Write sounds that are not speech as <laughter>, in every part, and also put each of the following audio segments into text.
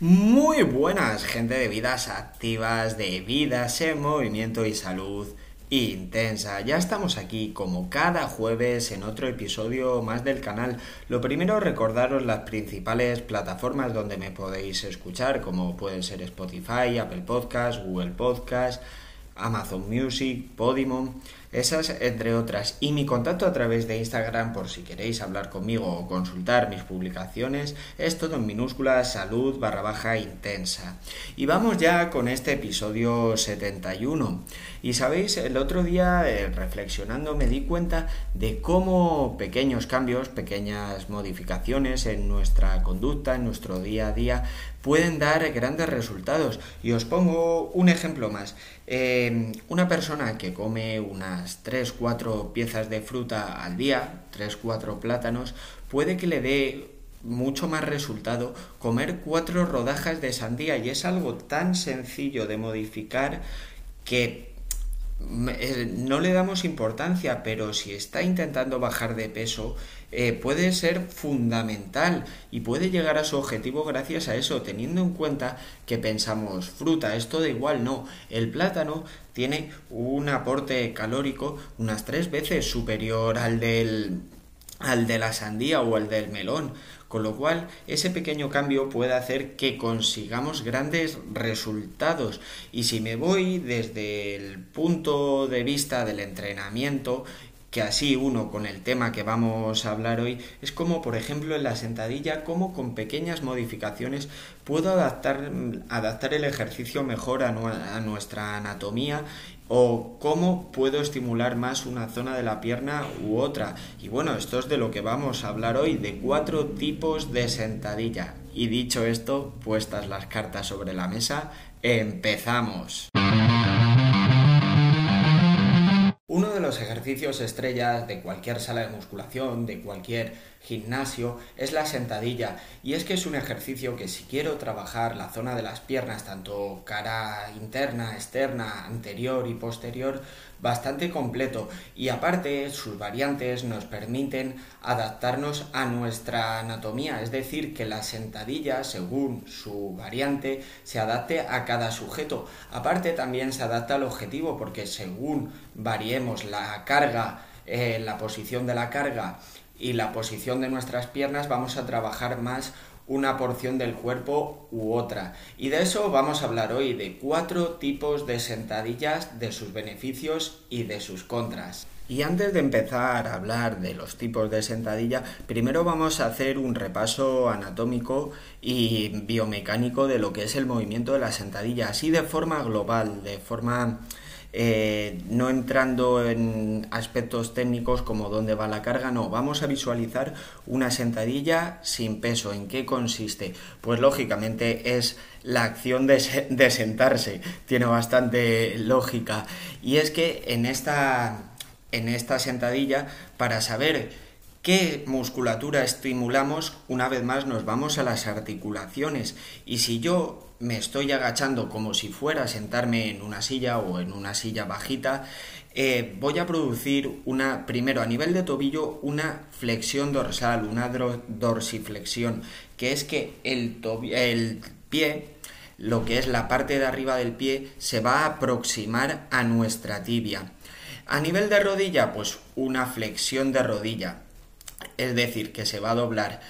Muy buenas, gente de vidas activas, de vidas en movimiento y salud intensa. Ya estamos aquí como cada jueves en otro episodio más del canal. Lo primero recordaros las principales plataformas donde me podéis escuchar, como pueden ser Spotify, Apple Podcast, Google Podcast, Amazon Music, Podimo. Esas, entre otras. Y mi contacto a través de Instagram, por si queréis hablar conmigo o consultar mis publicaciones, es todo en minúscula salud barra baja intensa. Y vamos ya con este episodio 71. Y sabéis, el otro día eh, reflexionando me di cuenta de cómo pequeños cambios, pequeñas modificaciones en nuestra conducta, en nuestro día a día, pueden dar grandes resultados. Y os pongo un ejemplo más. Eh, una persona que come una 3, 4 piezas de fruta al día, 3, 4 plátanos, puede que le dé mucho más resultado comer cuatro rodajas de sandía. Y es algo tan sencillo de modificar que eh, no le damos importancia, pero si está intentando bajar de peso, eh, puede ser fundamental y puede llegar a su objetivo gracias a eso, teniendo en cuenta que pensamos fruta, esto da igual, no, el plátano tiene un aporte calórico unas tres veces superior al del al de la sandía o al del melón, con lo cual ese pequeño cambio puede hacer que consigamos grandes resultados. Y si me voy desde el punto de vista del entrenamiento, que así uno con el tema que vamos a hablar hoy es como por ejemplo en la sentadilla como con pequeñas modificaciones puedo adaptar, adaptar el ejercicio mejor a, a nuestra anatomía o cómo puedo estimular más una zona de la pierna u otra. Y bueno, esto es de lo que vamos a hablar hoy, de cuatro tipos de sentadilla. Y dicho esto, puestas las cartas sobre la mesa, empezamos. Uno de los ejercicios estrellas de cualquier sala de musculación, de cualquier gimnasio, es la sentadilla. Y es que es un ejercicio que si quiero trabajar la zona de las piernas, tanto cara interna, externa, anterior y posterior, bastante completo. Y aparte, sus variantes nos permiten adaptarnos a nuestra anatomía, es decir, que la sentadilla, según su variante, se adapte a cada sujeto. Aparte, también se adapta al objetivo, porque según variemos la carga, eh, la posición de la carga y la posición de nuestras piernas, vamos a trabajar más una porción del cuerpo u otra. Y de eso vamos a hablar hoy, de cuatro tipos de sentadillas, de sus beneficios y de sus contras. Y antes de empezar a hablar de los tipos de sentadilla, primero vamos a hacer un repaso anatómico y biomecánico de lo que es el movimiento de la sentadilla, así de forma global, de forma eh, no entrando en aspectos técnicos como dónde va la carga, no, vamos a visualizar una sentadilla sin peso. ¿En qué consiste? Pues lógicamente es la acción de, de sentarse, tiene bastante lógica. Y es que en esta, en esta sentadilla, para saber ¿Qué musculatura estimulamos? Una vez más nos vamos a las articulaciones y si yo me estoy agachando como si fuera a sentarme en una silla o en una silla bajita, eh, voy a producir una, primero a nivel de tobillo, una flexión dorsal, una dorsiflexión, que es que el, el pie, lo que es la parte de arriba del pie, se va a aproximar a nuestra tibia. A nivel de rodilla, pues una flexión de rodilla es decir, que se va a doblar.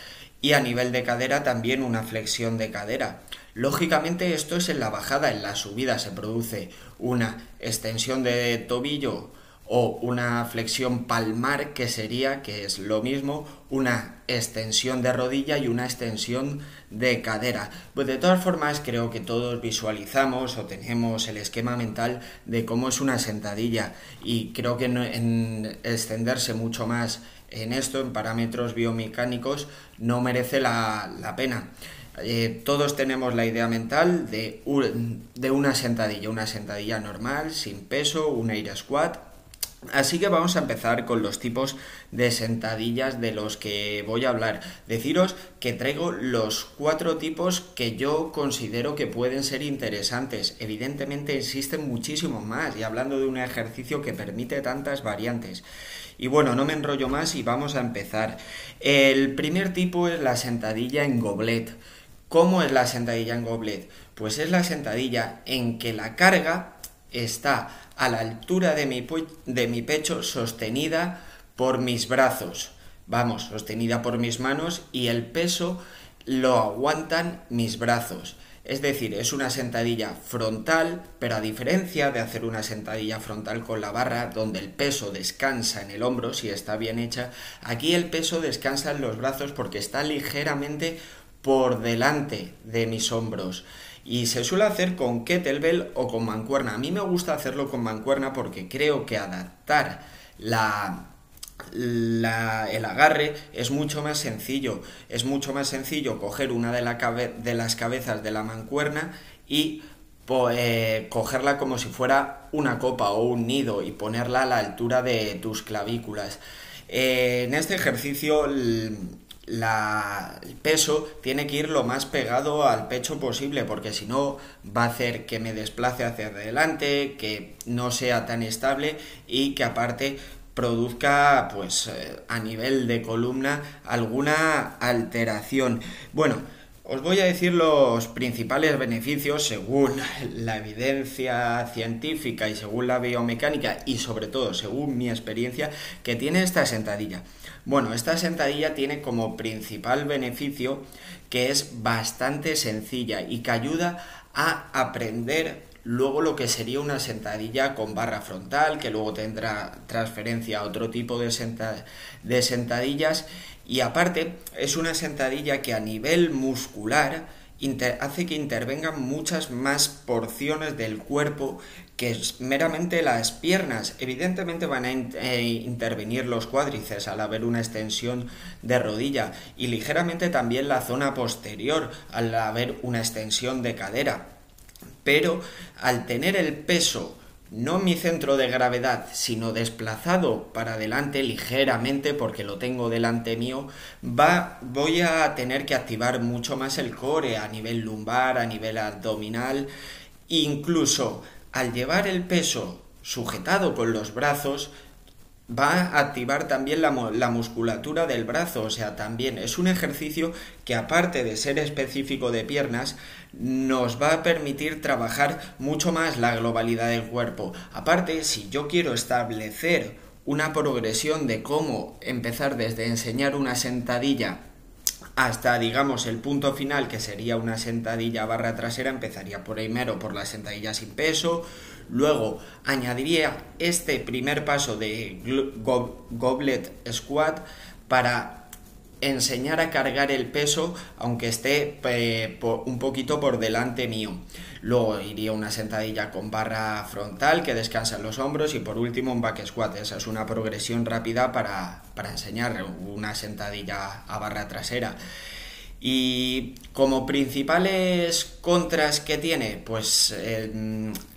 Y a nivel de cadera también una flexión de cadera. Lógicamente esto es en la bajada, en la subida se produce una extensión de tobillo o una flexión palmar que sería, que es lo mismo, una extensión de rodilla y una extensión de cadera. Pues de todas formas creo que todos visualizamos o tenemos el esquema mental de cómo es una sentadilla y creo que en extenderse mucho más en esto, en parámetros biomecánicos, no merece la, pena. Eh, todos tenemos la idea mental de, una sentadilla, una sentadilla normal, sin peso, un air squat, Así que vamos a empezar con los tipos de sentadillas de los que voy a hablar. Deciros que traigo los cuatro tipos que yo considero que pueden ser interesantes. Evidentemente existen muchísimos más y hablando de un ejercicio que permite tantas variantes. Y bueno, no me enrollo más y vamos a empezar. El primer tipo es la sentadilla en goblet. ¿Cómo es la sentadilla en goblet? Pues es la sentadilla en que la carga está a la altura de mi, de mi pecho sostenida por mis brazos. Vamos, sostenida por mis manos y el peso lo aguantan mis brazos. Es decir, es una sentadilla frontal, pero a diferencia de hacer una sentadilla frontal con la barra, donde el peso descansa en el hombro, si está bien hecha, aquí el peso descansa en los brazos porque está ligeramente por delante de mis hombros. Y se suele hacer con kettlebell o con mancuerna. A mí me gusta hacerlo con mancuerna porque creo que adaptar la, el agarre es mucho más sencillo. Es mucho más sencillo coger una de, de las cabezas de la mancuerna y eh, cogerla como si fuera una copa o un nido y ponerla a la altura de tus clavículas. Eh, en este ejercicio el peso tiene que ir lo más pegado al pecho posible porque si no va a hacer que me desplace hacia adelante, que no sea tan estable y que aparte produzca pues eh, a nivel de columna alguna alteración. Bueno, os voy a decir los principales beneficios según <laughs> la evidencia científica y según la biomecánica y sobre todo según mi experiencia que tiene esta sentadilla. Bueno, esta sentadilla tiene como principal beneficio que es bastante sencilla y que ayuda a aprender luego lo que sería una sentadilla con barra frontal, que luego tendrá transferencia a otro tipo de, sentadillas y aparte es una sentadilla que a nivel muscular hace que intervengan muchas más porciones del cuerpo que meramente las piernas. Evidentemente van a eh, intervenir los cuádriceps al haber una extensión de rodilla y ligeramente también la zona posterior al haber una extensión de cadera. Pero al tener el peso no mi centro de gravedad, sino desplazado para adelante ligeramente porque lo tengo delante mío, va, voy a tener que activar mucho más el core a nivel lumbar, a nivel abdominal, incluso al llevar el peso sujetado con los brazos, va a activar también la, la, musculatura del brazo, o sea, también es un ejercicio que aparte de ser específico de piernas, nos va a permitir trabajar mucho más la globalidad del cuerpo. Aparte, si yo quiero establecer una progresión de cómo empezar desde enseñar una sentadilla hasta digamos el punto final que sería una sentadilla barra trasera empezaría por primero por la sentadilla sin peso luego añadiría este primer paso de goblet squat para enseñar a cargar el peso aunque esté un poquito por delante mío. Luego iría una sentadilla con barra frontal que descansa en los hombros y por último un back squat. Esa es una progresión rápida para, para enseñar una sentadilla a barra trasera. Y como principales contras que tiene, pues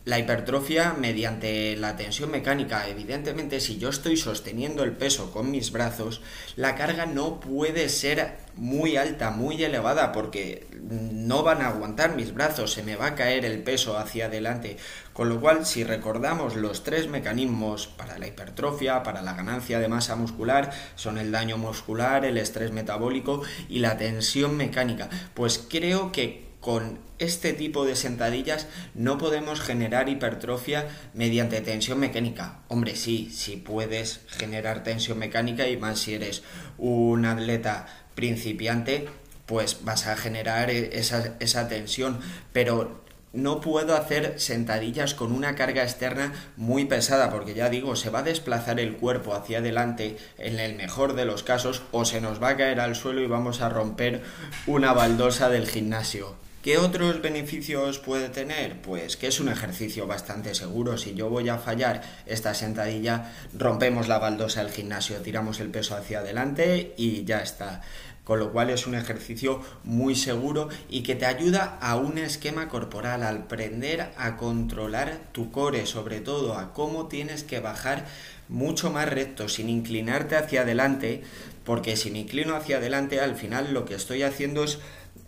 la hipertrofia mediante la tensión mecánica. Evidentemente, si yo estoy sosteniendo el peso con mis brazos, la carga no puede ser muy alta, muy elevada, porque no van a aguantar mis brazos, se me va a caer el peso hacia adelante. Con lo cual, si recordamos los tres mecanismos para la hipertrofia, para la ganancia de masa muscular, son el daño muscular, el estrés metabólico y la tensión mecánica, pues creo que con este tipo de sentadillas no podemos generar hipertrofia mediante tensión mecánica. Hombre, sí, sí puedes generar tensión mecánica y más si eres un atleta principiante, pues vas a generar esa, esa tensión, pero no puedo hacer sentadillas con una carga externa muy pesada porque ya digo, se va a desplazar el cuerpo hacia adelante en el mejor de los casos o se nos va a caer al suelo y vamos a romper una baldosa del gimnasio. ¿Qué otros beneficios puede tener? Pues que es un ejercicio bastante seguro. Si yo voy a fallar esta sentadilla, rompemos la baldosa del gimnasio, tiramos el peso hacia adelante y ya está. Con lo cual es un ejercicio muy seguro y que te ayuda a un esquema corporal, al aprender a controlar tu core, sobre todo a cómo tienes que bajar mucho más recto, sin inclinarte hacia adelante, porque si me inclino hacia adelante, al final lo que estoy haciendo es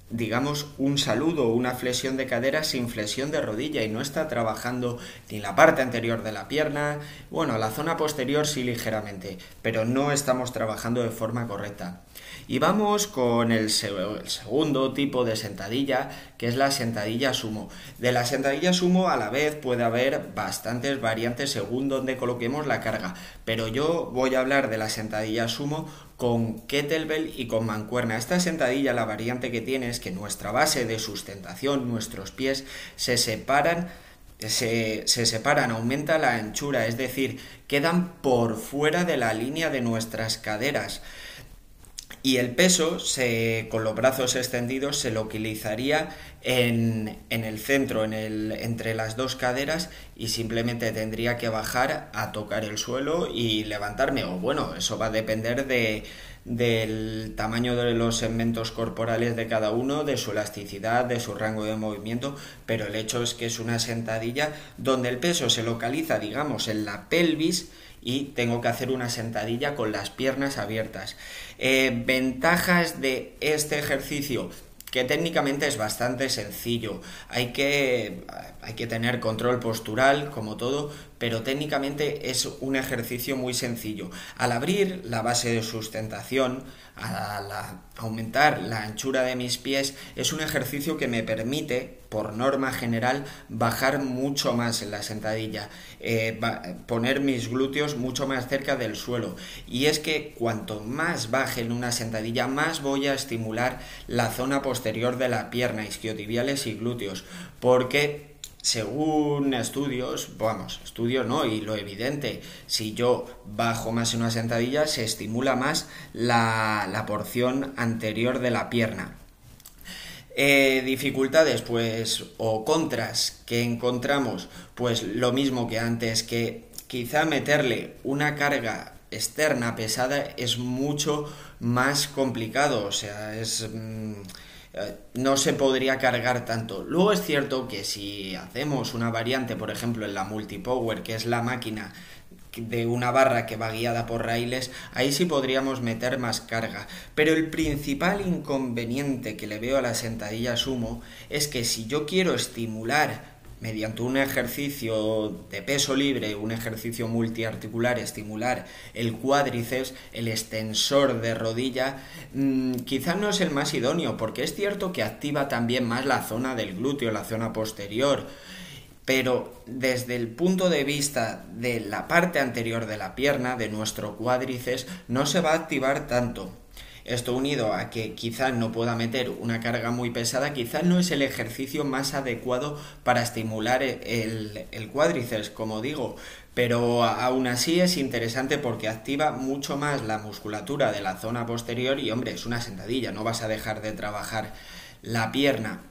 digamos, un saludo una flexión de cadera sin flexión de rodilla y no está trabajando ni la parte anterior de la pierna, bueno, la zona posterior sí ligeramente, pero no estamos trabajando de forma correcta. Y vamos con el, segundo tipo de sentadilla, que es la sentadilla sumo. De la sentadilla sumo a la vez puede haber bastantes variantes según donde coloquemos la carga, pero yo voy a hablar de la sentadilla sumo con kettlebell y con mancuerna. Esta sentadilla, la variante que tiene es que nuestra base de sustentación, nuestros pies, se separan se, se, separan, aumenta la anchura, es decir, quedan por fuera de la línea de nuestras caderas y el peso se, con los brazos extendidos se localizaría en, en el centro, en el, entre las dos caderas y simplemente tendría que bajar a tocar el suelo y levantarme. O bueno, eso va a depender de, del tamaño de los segmentos corporales de cada uno, de su elasticidad, de su rango de movimiento, pero el hecho es que es una sentadilla donde el peso se localiza, digamos, en la pelvis, y tengo que hacer una sentadilla con las piernas abiertas. Eh, ventajas de este ejercicio que técnicamente es bastante sencillo. Hay que, hay que tener control postural, como todo, pero técnicamente es un ejercicio muy sencillo. Al abrir la base de sustentación, al aumentar la anchura de mis pies, es un ejercicio que me permite, por norma general, bajar mucho más en la sentadilla, eh, poner mis glúteos mucho más cerca del suelo. Y es que cuanto más baje en una sentadilla, más voy a estimular la zona posterior de la pierna, isquiotibiales y glúteos, porque según estudios, vamos, estudios no, y lo evidente, si yo bajo más en una sentadilla, se estimula más la, porción anterior de la pierna. Eh, dificultades, pues, o contras que encontramos, pues lo mismo que antes, que quizá meterle una carga externa pesada es mucho más complicado, o sea, es... Mm, no se podría cargar tanto. Luego es cierto que si hacemos una variante, por ejemplo, en la multipower, que es la máquina de una barra que va guiada por raíles, ahí sí podríamos meter más carga. Pero el principal inconveniente que le veo a la sentadilla sumo es que si yo quiero estimular mediante un ejercicio de peso libre, un ejercicio multiarticular, estimular el cuádriceps, el extensor de rodilla, mm, quizá no es el más idóneo, porque es cierto que activa también más la zona del glúteo, la zona posterior, pero desde el punto de vista de la parte anterior de la pierna, de nuestro cuádriceps, no se va a activar tanto. Esto unido a que quizás no pueda meter una carga muy pesada, quizás no es el ejercicio más adecuado para estimular el, el cuádriceps, como digo, pero aún así es interesante porque activa mucho más la musculatura de la zona posterior y hombre, es una sentadilla, no vas a dejar de trabajar la pierna.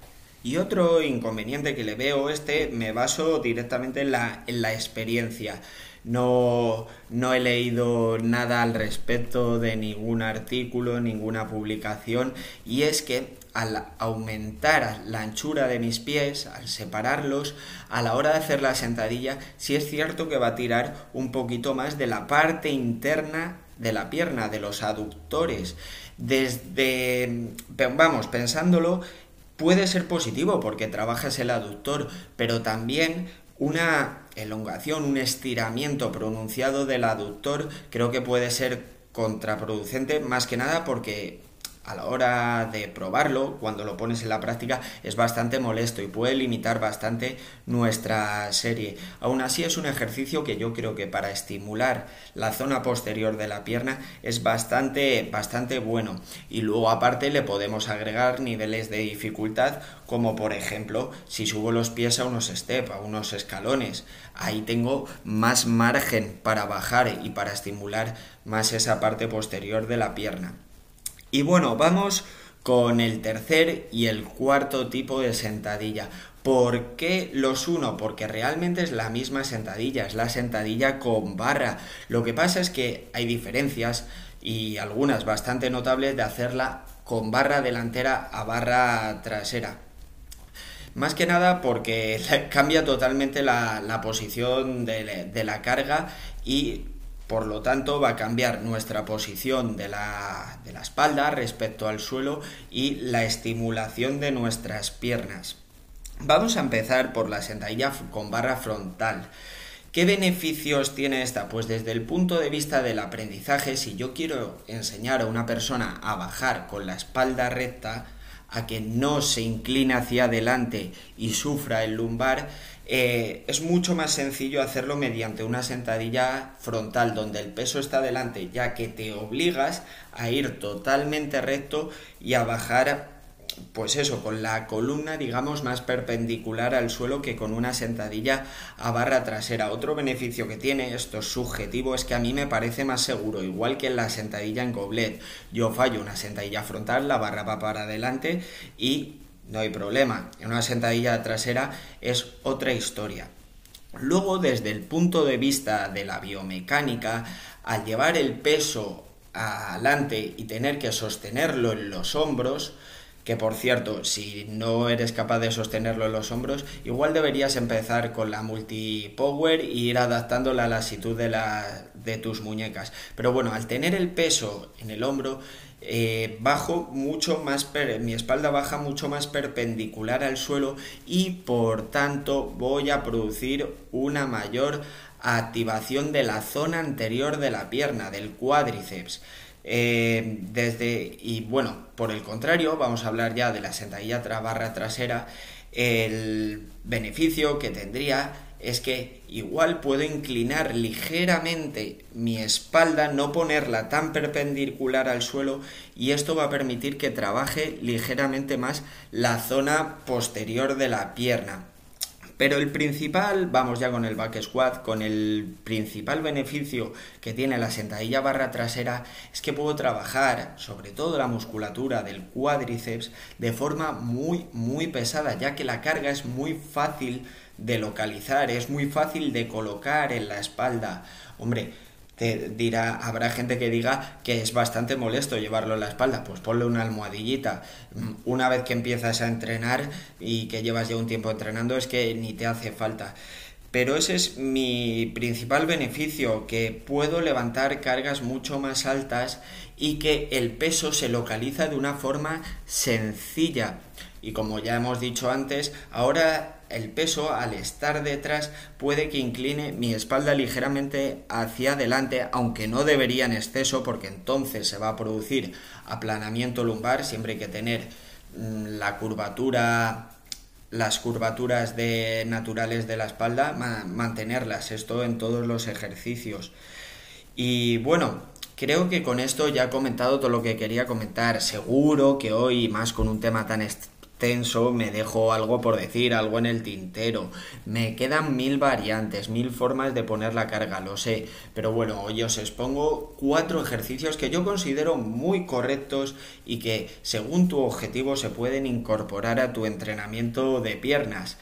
Y otro inconveniente que le veo este me baso directamente en la experiencia no, no he leído nada al respecto de ningún artículo, ninguna publicación, y es que al aumentar la anchura de mis pies, al separarlos, a la hora de hacer la sentadilla, sí es cierto que va a tirar un poquito más de la parte interna de la pierna, de los aductores. Desde, vamos, pensándolo, puede ser positivo porque trabajas el aductor, pero también una elongación, un estiramiento pronunciado del aductor creo que puede ser contraproducente más que nada porque a la hora de probarlo, cuando lo pones en la práctica, es bastante molesto y puede limitar bastante nuestra serie. Aún así es un ejercicio que yo creo que para estimular la zona posterior de la pierna es bastante, bastante bueno. Y luego aparte le podemos agregar niveles de dificultad, como por ejemplo si subo los pies a unos step, a unos escalones. Ahí tengo más margen para bajar y para estimular más esa parte posterior de la pierna. Y bueno, vamos con el tercer y el cuarto tipo de sentadilla. ¿Por qué los uno? Porque realmente es la misma sentadilla, es la sentadilla con barra. Lo que pasa es que hay diferencias y algunas bastante notables de hacerla con barra delantera a barra trasera. Más que nada porque <laughs> cambia totalmente la, posición de, la carga y por lo tanto va a cambiar nuestra posición de la, de la espalda respecto al suelo y la estimulación de nuestras piernas. Vamos a empezar por la sentadilla con barra frontal. ¿Qué beneficios tiene esta? Pues desde el punto de vista del aprendizaje, si yo quiero enseñar a una persona a bajar con la espalda recta, a que no se incline hacia adelante y sufra el lumbar, eh, es mucho más sencillo hacerlo mediante una sentadilla frontal donde el peso está delante, ya que te obligas a ir totalmente recto y a bajar pues eso, con la columna, digamos, más perpendicular al suelo que con una sentadilla a barra trasera. Otro beneficio que tiene, esto es subjetivo, es que a mí me parece más seguro, igual que en la sentadilla en goblet. Yo fallo una sentadilla frontal, la barra va para adelante y no hay problema. Una sentadilla trasera es otra historia. Luego, desde el punto de vista de la biomecánica, al llevar el peso adelante y tener que sostenerlo en los hombros, que por cierto, si no eres capaz de sostenerlo en los hombros, igual deberías empezar con la multipower e ir adaptando la lasitud de, la, de tus muñecas. Pero bueno, al tener el peso en el hombro, eh, bajo mucho más, mi espalda baja mucho más perpendicular al suelo y por tanto voy a producir una mayor activación de la zona anterior de la pierna, del cuádriceps. Eh, desde, y bueno, por el contrario, vamos a hablar ya de la sentadilla barra trasera. El beneficio que tendría es que igual puedo inclinar ligeramente mi espalda, no ponerla tan perpendicular al suelo y esto va a permitir que trabaje ligeramente más la zona posterior de la pierna. Pero el principal, vamos ya con el back squat, con el principal beneficio que tiene la sentadilla barra trasera es que puedo trabajar sobre todo la musculatura del cuádriceps de forma muy muy pesada, ya que la carga es muy fácil de localizar, es muy fácil de colocar en la espalda. Hombre, te dirá, habrá gente que diga que es bastante molesto llevarlo en la espalda, pues ponle una almohadillita. Mm, una vez que empiezas a entrenar y que llevas ya un tiempo entrenando, es que ni te hace falta. Pero ese es mi principal beneficio, que puedo levantar cargas mucho más altas y que el peso se localiza de una forma sencilla. Y como ya hemos dicho antes, ahora el peso al estar detrás puede que incline mi espalda ligeramente hacia adelante, aunque no debería en exceso porque entonces se va a producir aplanamiento lumbar, siempre hay que tener mm, la curvatura las curvaturas de naturales de la espalda, mantenerlas, esto en todos los ejercicios. Y bueno, creo que con esto ya he comentado todo lo que quería comentar. Seguro que hoy, más con un tema tan tenso, me dejo algo por decir, algo en el tintero. Me quedan mil variantes, mil formas de poner la carga, lo sé. Pero bueno, hoy os expongo cuatro ejercicios que yo considero muy correctos y que según tu objetivo se pueden incorporar a tu entrenamiento de piernas.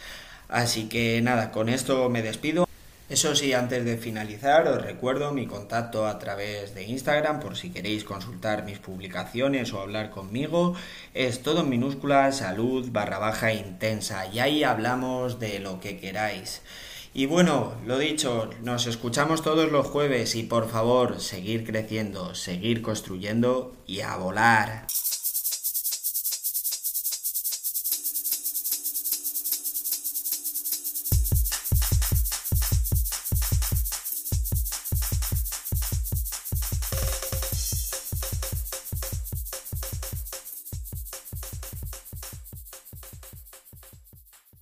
Así que nada, con esto me despido. Eso sí, antes de finalizar, os recuerdo mi contacto a través de Instagram por si queréis consultar mis publicaciones o hablar conmigo. Es todo en minúscula salud barra baja intensa y ahí hablamos de lo que queráis. Y bueno, lo dicho, nos escuchamos todos los jueves y por favor, seguir creciendo, seguir construyendo y a volar.